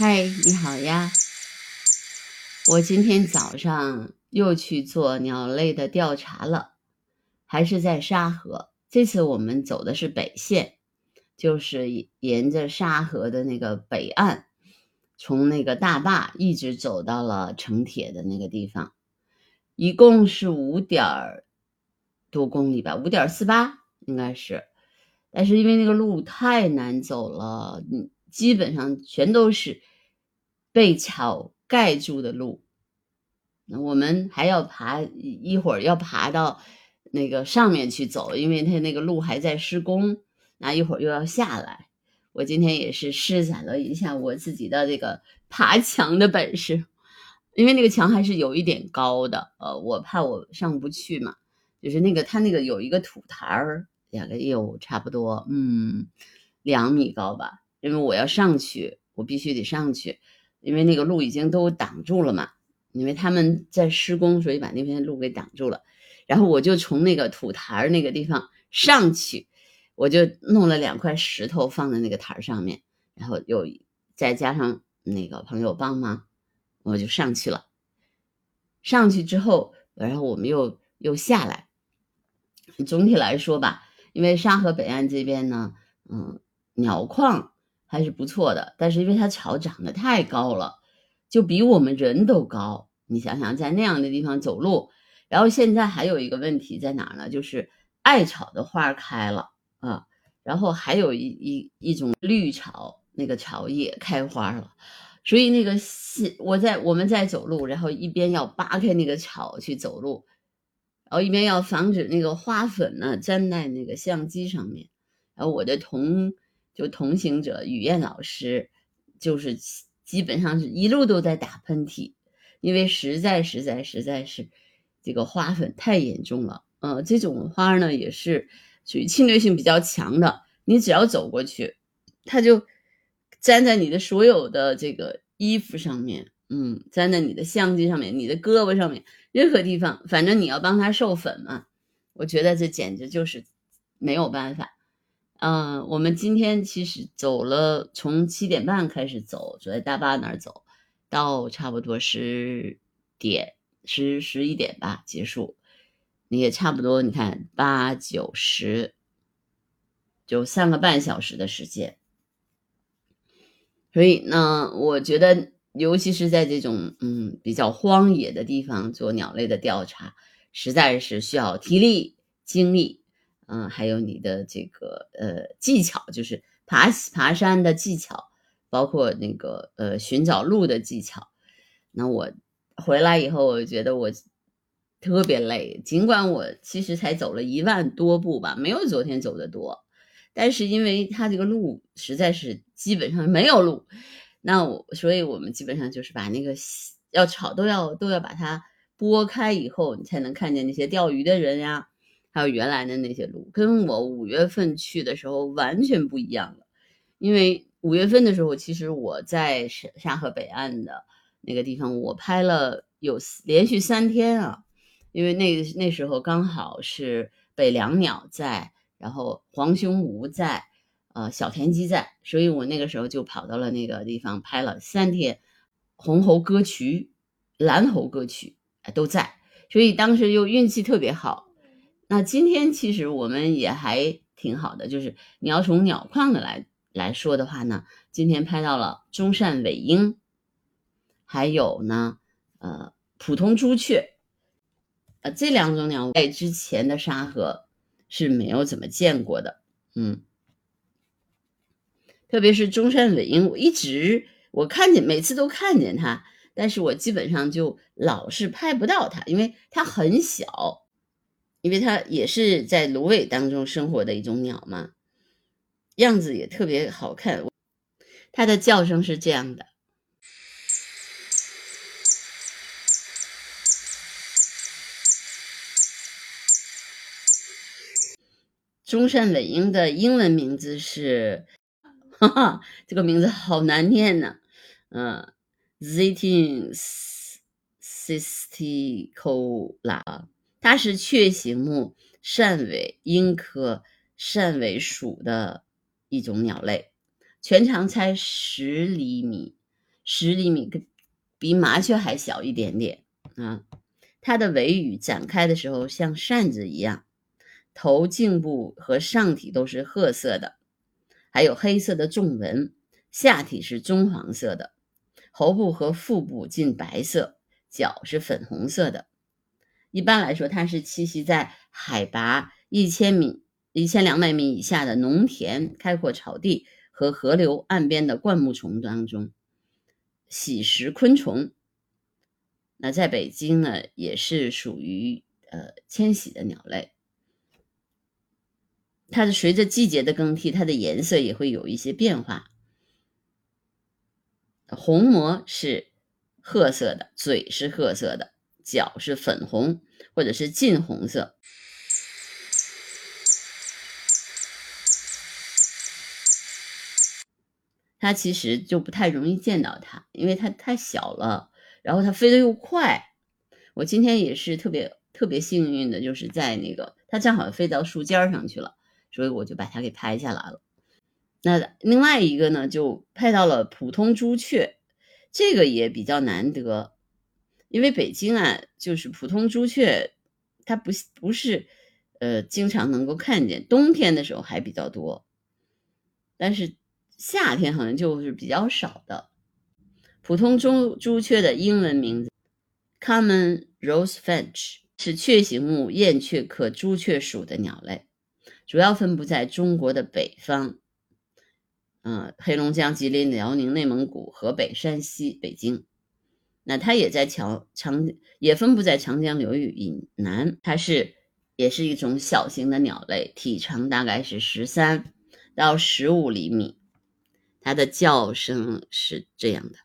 嗨，你好呀！我今天早上又去做鸟类的调查了，还是在沙河。这次我们走的是北线，就是沿着沙河的那个北岸，从那个大坝一直走到了城铁的那个地方，一共是五点多公里吧，五点四八应该是。但是因为那个路太难走了，嗯，基本上全都是。被草盖住的路，那我们还要爬一会儿，要爬到那个上面去走，因为它那个路还在施工。那一会儿又要下来。我今天也是施展了一下我自己的这个爬墙的本事，因为那个墙还是有一点高的，呃，我怕我上不去嘛。就是那个它那个有一个土台儿，两个有差不多，嗯，两米高吧。因为我要上去，我必须得上去。因为那个路已经都挡住了嘛，因为他们在施工，所以把那片路给挡住了。然后我就从那个土台那个地方上去，我就弄了两块石头放在那个台上面，然后又再加上那个朋友帮忙，我就上去了。上去之后，然后我们又又下来。总体来说吧，因为沙河北岸这边呢，嗯，鸟矿。还是不错的，但是因为它草长得太高了，就比我们人都高。你想想，在那样的地方走路，然后现在还有一个问题在哪儿呢？就是艾草的花开了啊，然后还有一一一种绿草，那个草也开花了，所以那个是我在我们在走路，然后一边要扒开那个草去走路，然后一边要防止那个花粉呢粘在那个相机上面，然后我的同。就同行者雨燕老师，就是基本上是一路都在打喷嚏，因为实在实在实在是这个花粉太严重了。呃，这种花呢也是属于侵略性比较强的，你只要走过去，它就粘在你的所有的这个衣服上面，嗯，粘在你的相机上面、你的胳膊上面，任何地方，反正你要帮它授粉嘛。我觉得这简直就是没有办法。嗯，我们今天其实走了，从七点半开始走，走在大巴那儿走，到差不多十点十十一点吧结束。你也差不多，你看八九十，就三个半小时的时间。所以呢，我觉得，尤其是在这种嗯比较荒野的地方做鸟类的调查，实在是需要体力、精力。嗯，还有你的这个呃技巧，就是爬爬山的技巧，包括那个呃寻找路的技巧。那我回来以后，我觉得我特别累，尽管我其实才走了一万多步吧，没有昨天走的多，但是因为它这个路实在是基本上没有路，那我所以我们基本上就是把那个要草都要都要把它拨开以后，你才能看见那些钓鱼的人呀。还有原来的那些路，跟我五月份去的时候完全不一样了。因为五月份的时候，其实我在沙沙河北岸的那个地方，我拍了有连续三天啊。因为那那时候刚好是北凉鸟在，然后黄胸鹕在，呃，小田鸡在，所以我那个时候就跑到了那个地方拍了三天。红喉歌曲、蓝喉歌曲都在，所以当时又运气特别好。那今天其实我们也还挺好的，就是你要从鸟况的来来说的话呢，今天拍到了中鳝尾鹰，还有呢，呃，普通朱雀，呃，这两种鸟在之前的沙河是没有怎么见过的，嗯，特别是中山尾鹰，我一直我看见每次都看见它，但是我基本上就老是拍不到它，因为它很小。因为它也是在芦苇当中生活的一种鸟嘛，样子也特别好看。它的叫声是这样的。中山尾鹰的英文名字是，哈哈，这个名字好难念呢。嗯 z i t i n sisticola。它是雀形目扇尾鹰科扇尾属的一种鸟类，全长才十厘米，十厘米，比麻雀还小一点点啊。它的尾羽展开的时候像扇子一样，头颈部和上体都是褐色的，还有黑色的纵纹，下体是棕黄色的，喉部和腹部近白色，脚是粉红色的。一般来说，它是栖息在海拔一千米、一千两百米以下的农田、开阔草地和河流岸边的灌木丛当中，喜食昆虫。那在北京呢，也是属于呃迁徙的鸟类。它是随着季节的更替，它的颜色也会有一些变化。虹膜是褐色的，嘴是褐色的。脚是粉红或者是近红色，它其实就不太容易见到它，因为它太小了，然后它飞得又快。我今天也是特别特别幸运的，就是在那个它正好飞到树尖上去了，所以我就把它给拍下来了。那另外一个呢，就拍到了普通朱雀，这个也比较难得。因为北京啊，就是普通朱雀，它不不是，呃，经常能够看见。冬天的时候还比较多，但是夏天好像就是比较少的。普通朱朱雀的英文名字 Common Rosefinch 是雀形目燕雀科朱雀属的鸟类，主要分布在中国的北方，嗯，黑龙江、吉林、辽宁、内蒙古、河北、山西、北京。那它也在桥长，也分布在长江流域以南。它是也是一种小型的鸟类，体长大概是十三到十五厘米。它的叫声是这样的。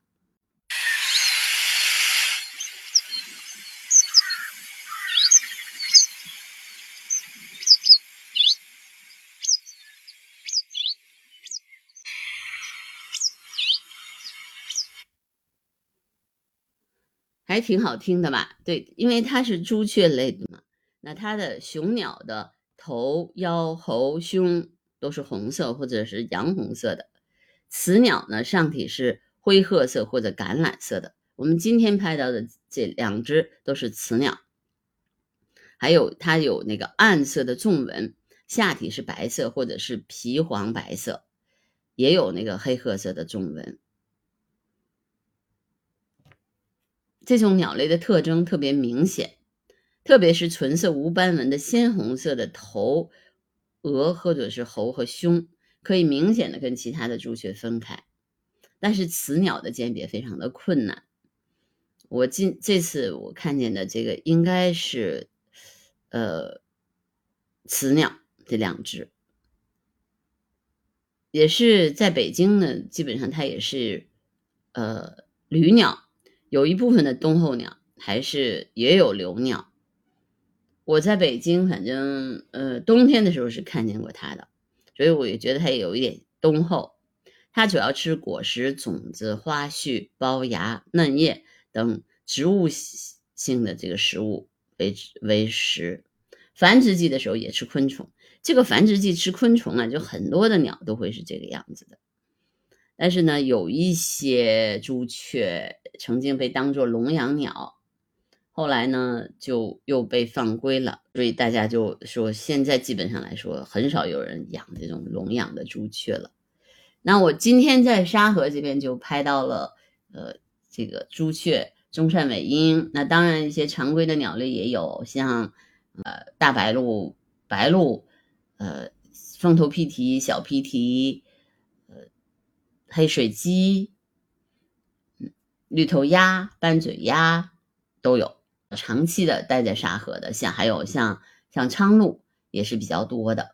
还挺好听的吧？对，因为它是朱雀类的嘛。那它的雄鸟的头、腰、喉、胸都是红色或者是洋红色的，雌鸟呢上体是灰褐色或者橄榄色的。我们今天拍到的这两只都是雌鸟，还有它有那个暗色的纵纹，下体是白色或者是皮黄白色，也有那个黑褐色的纵纹。这种鸟类的特征特别明显，特别是纯色无斑纹的鲜红色的头、额或者是喉和胸，可以明显的跟其他的朱雀分开。但是雌鸟的鉴别非常的困难。我今这次我看见的这个应该是，呃，雌鸟这两只，也是在北京呢，基本上它也是，呃，旅鸟。有一部分的冬候鸟还是也有留鸟。我在北京，反正呃冬天的时候是看见过它的，所以我也觉得它有一点冬候。它主要吃果实、种子、花絮、苞芽、嫩叶等植物性的这个食物为为食。繁殖季的时候也吃昆虫。这个繁殖季吃昆虫啊，就很多的鸟都会是这个样子的。但是呢，有一些朱雀曾经被当作笼养鸟，后来呢就又被放归了，所以大家就说现在基本上来说很少有人养这种笼养的朱雀了。那我今天在沙河这边就拍到了，呃，这个朱雀、中山尾鹰。那当然一些常规的鸟类也有，像呃大白鹭、白鹭，呃凤头披蹄、小披蹄。黑水鸡、绿头鸭、斑嘴鸭都有，长期的待在沙河的，像还有像像昌鹭也是比较多的。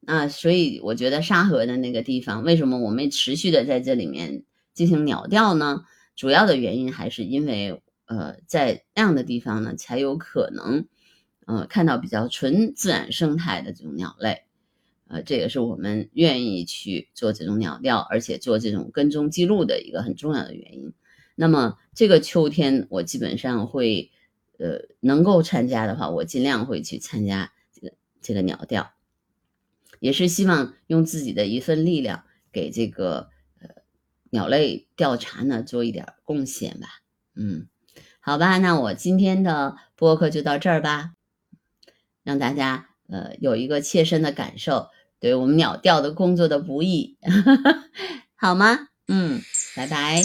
那所以我觉得沙河的那个地方，为什么我们持续的在这里面进行鸟调呢？主要的原因还是因为，呃，在那样的地方呢，才有可能，呃，看到比较纯自然生态的这种鸟类。呃，这也是我们愿意去做这种鸟调，而且做这种跟踪记录的一个很重要的原因。那么这个秋天，我基本上会，呃，能够参加的话，我尽量会去参加这个这个鸟调，也是希望用自己的一份力量给这个呃鸟类调查呢做一点贡献吧。嗯，好吧，那我今天的播客就到这儿吧，让大家呃有一个切身的感受。对我们鸟调的工作的不易。好吗？嗯拜拜。